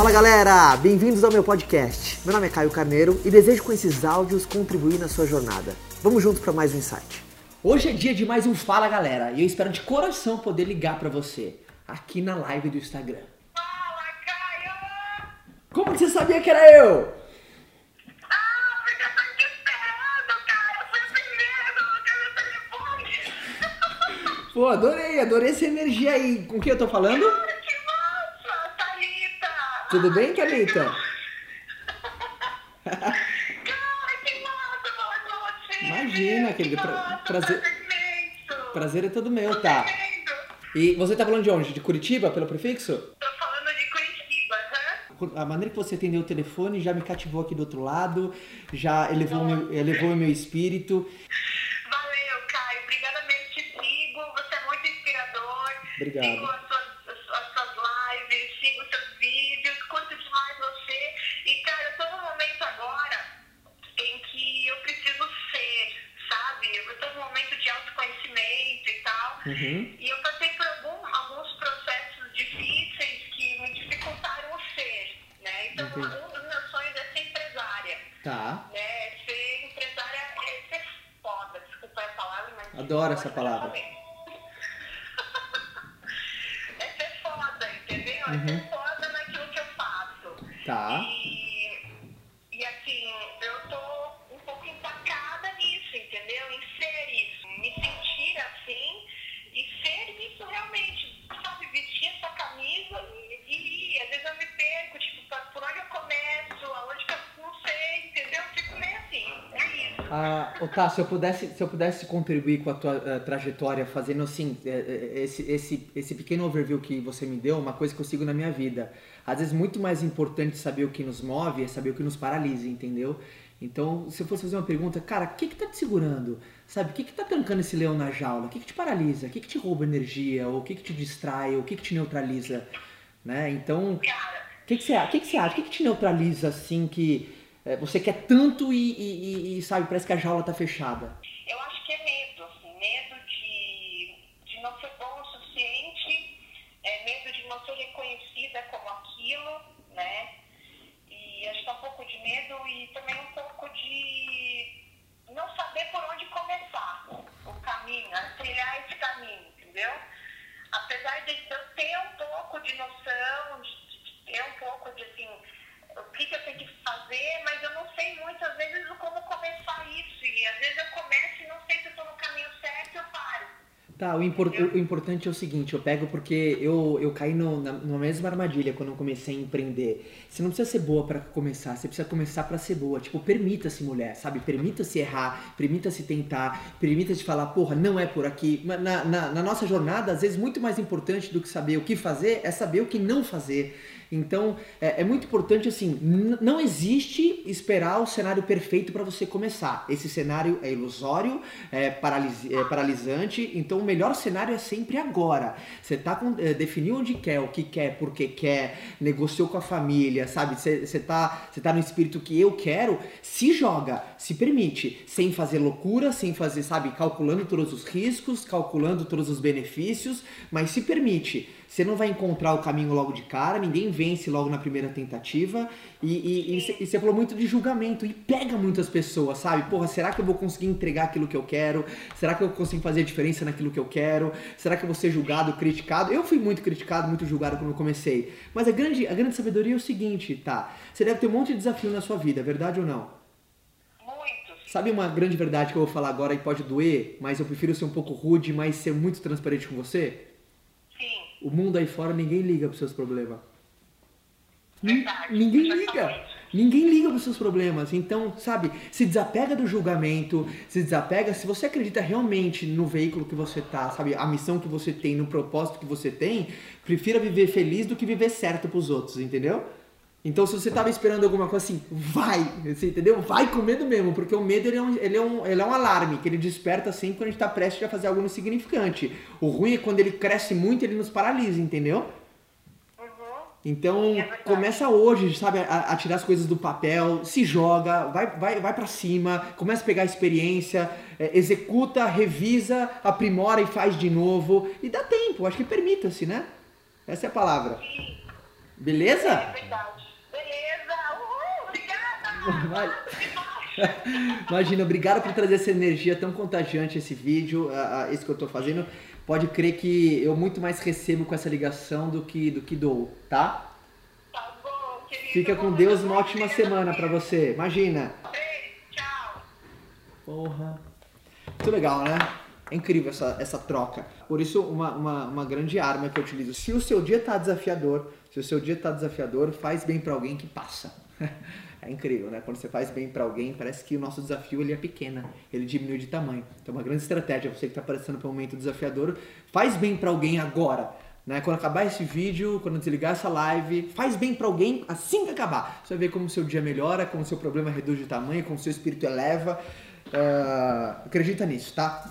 Fala galera, bem-vindos ao meu podcast. Meu nome é Caio Carneiro e desejo com esses áudios contribuir na sua jornada. Vamos juntos para mais um insight. Hoje é dia de mais um Fala Galera e eu espero de coração poder ligar para você aqui na live do Instagram. Fala, Caio! Como você sabia que era eu? Ah, porque eu tô te esperando, cara! Eu fui primeiro, telefone? Pô, adorei, adorei essa energia aí. Com quem eu tô falando? Tudo bem, Thalita? Imagina, querida, pra- prazer- prazer é todo meu, tá? E você tá falando de onde? De Curitiba, pelo prefixo? Tô falando de Curitiba, hã? A maneira que você atendeu o telefone já me cativou aqui do outro lado, já elevou, meu, elevou meu espírito. Valeu, Caio. Obrigada mesmo, te sigo. Você é muito inspirador. Obrigado. Sigo as suas, as, as suas lives, sigo seus vídeos, curto demais você. E, cara, eu tô num momento agora em que eu preciso ser, sabe? Eu tô num momento de autoconhecimento e tal. Uhum. E eu passei por algum- alguns processos difíceis que me dificultaram o ser, né? Então, Entendi. um dos meus sonhos é ser empresária Tá. né, ser empresária é ser foda, desculpa a palavra, mas. Adoro essa palavra. é ser foda, entendeu? É Uhum. ser foda naquilo que eu faço. Tá. E, Ah, ô, tá, se eu pudesse, se eu pudesse contribuir com a tua eh, trajetória, fazendo assim, eh, eh, esse, esse, esse pequeno overview que você me deu, uma coisa que eu sigo na minha vida. Às vezes, muito mais importante saber o que nos move é saber o que nos paralisa, entendeu? Então, se eu fosse fazer uma pergunta, cara, o que que tá te segurando? Sabe, o que que tá trancando esse leão na jaula? O que que te paralisa? O que que te rouba energia? Ou o que que te distrai? Ou o que que te neutraliza? Né? Então, o que, que você acha? O que, que você acha? O que, que te neutraliza assim que é, você quer tanto e, e- e- sabe, parece que a jaula tá fechada? eu acho que é medo, assim, medo de, de não ser bom o suficiente, é, medo de não ser reconhecida como aquilo, né? E acho que é um pouco de medo e também um pouco de não saber por onde começar o caminho, trilhar esse caminho, entendeu? Apesar de eu ter um pouco de noção, de ter um pouco de assim, que, que eu tenho que fazer, mas eu não sei muitas vezes como começar Tá, o, o importante é o seguinte, eu pego porque eu, eu caí no, na, mesma armadilha quando eu comecei a empreender. Você não precisa ser boa pra começar, você precisa começar pra ser boa. Tipo, permita-se mulher, sabe? Permita-se errar, permita-se tentar, permita-se falar, porra, não é por aqui. Na, na, na nossa jornada, às vezes, muito mais importante do que saber o que fazer é saber o que não fazer. Então, é, é muito importante assim, não existe esperar o cenário perfeito para você começar. Esse cenário é ilusório, é, paralis- é paralisante, então melhor cenário é sempre agora. Você tá com, é, definiu onde quer, o que quer, por que quer, negociou com a família, sabe? Você você tá, você tá no espírito que eu quero, se joga, se permite, sem fazer loucura, sem fazer, sabe, calculando todos os riscos, calculando todos os benefícios, mas se permite. Você não vai encontrar o caminho logo de cara, ninguém vence logo na primeira tentativa. E, e, e, cê- e você falou muito de julgamento e pega muitas pessoas, sabe? Porra, será que eu vou conseguir entregar aquilo que eu quero? Será que eu consigo fazer a diferença naquilo que eu quero? Será que eu vou ser julgado, criticado? Eu fui muito criticado, muito julgado quando eu comecei. Mas a grande, a grande sabedoria é o seguinte, tá? Você deve ter um monte de desafio na sua vida, verdade ou não? Sabe uma grande verdade que eu vou falar agora e pode doer, mas eu prefiro ser um pouco rude, mas ser muito transparente com você? O mundo aí fora ninguém liga pros seus problemas. Verdade, Ninguém liga. Ninguém liga pros seus problemas. Então, sabe, se desapega do julgamento, se desapega, se você acredita realmente no veículo que você tá, sabe, a missão que você tem, no propósito que você tem, prefira viver feliz do que viver certo pros outros, entendeu? Então, se você tava esperando alguma coisa assim, vai, entendeu? Vai com medo mesmo, porque o medo ele é, um, ele, é um, ele é um alarme que ele desperta sempre quando a gente tá prestes a fazer algo insignificante. O ruim é quando ele cresce muito, ele nos paralisa, entendeu? Uhum. Então, É começa hoje, sabe, a, a tirar as coisas do papel, se joga, vai, vai, vai para cima, começa a pegar experiência, é, executa, revisa, aprimora e faz de novo. E dá tempo, acho que permita-se, né? Essa é a palavra. Beleza? É verdade. Imagina, obrigado por trazer essa energia tão contagiante esse vídeo, esse que eu tô fazendo. Pode crer que eu muito mais recebo com essa ligação do que, do que dou, tá? Tá bom, querido. Fica com Deus, uma ótima semana para você. Imagina. Beijo, tchau. Porra. Muito legal, né? É incrível essa, essa troca. Por isso, uma, uma, uma grande arma que eu utilizo. Se o seu dia tá desafiador, se o seu dia tá desafiador, faz bem para alguém que passa. É incrível, né? Quando você faz bem para alguém, parece que o nosso desafio ele é pequeno, ele diminui de tamanho. Então, uma grande estratégia, você que está passando por um momento desafiador, faz bem para alguém agora. Né? Quando acabar esse vídeo, quando desligar essa live, faz bem para alguém assim que acabar. Você vai ver como o seu dia melhora, como o seu problema reduz de tamanho, como o seu espírito eleva. Uh, acredita nisso, tá?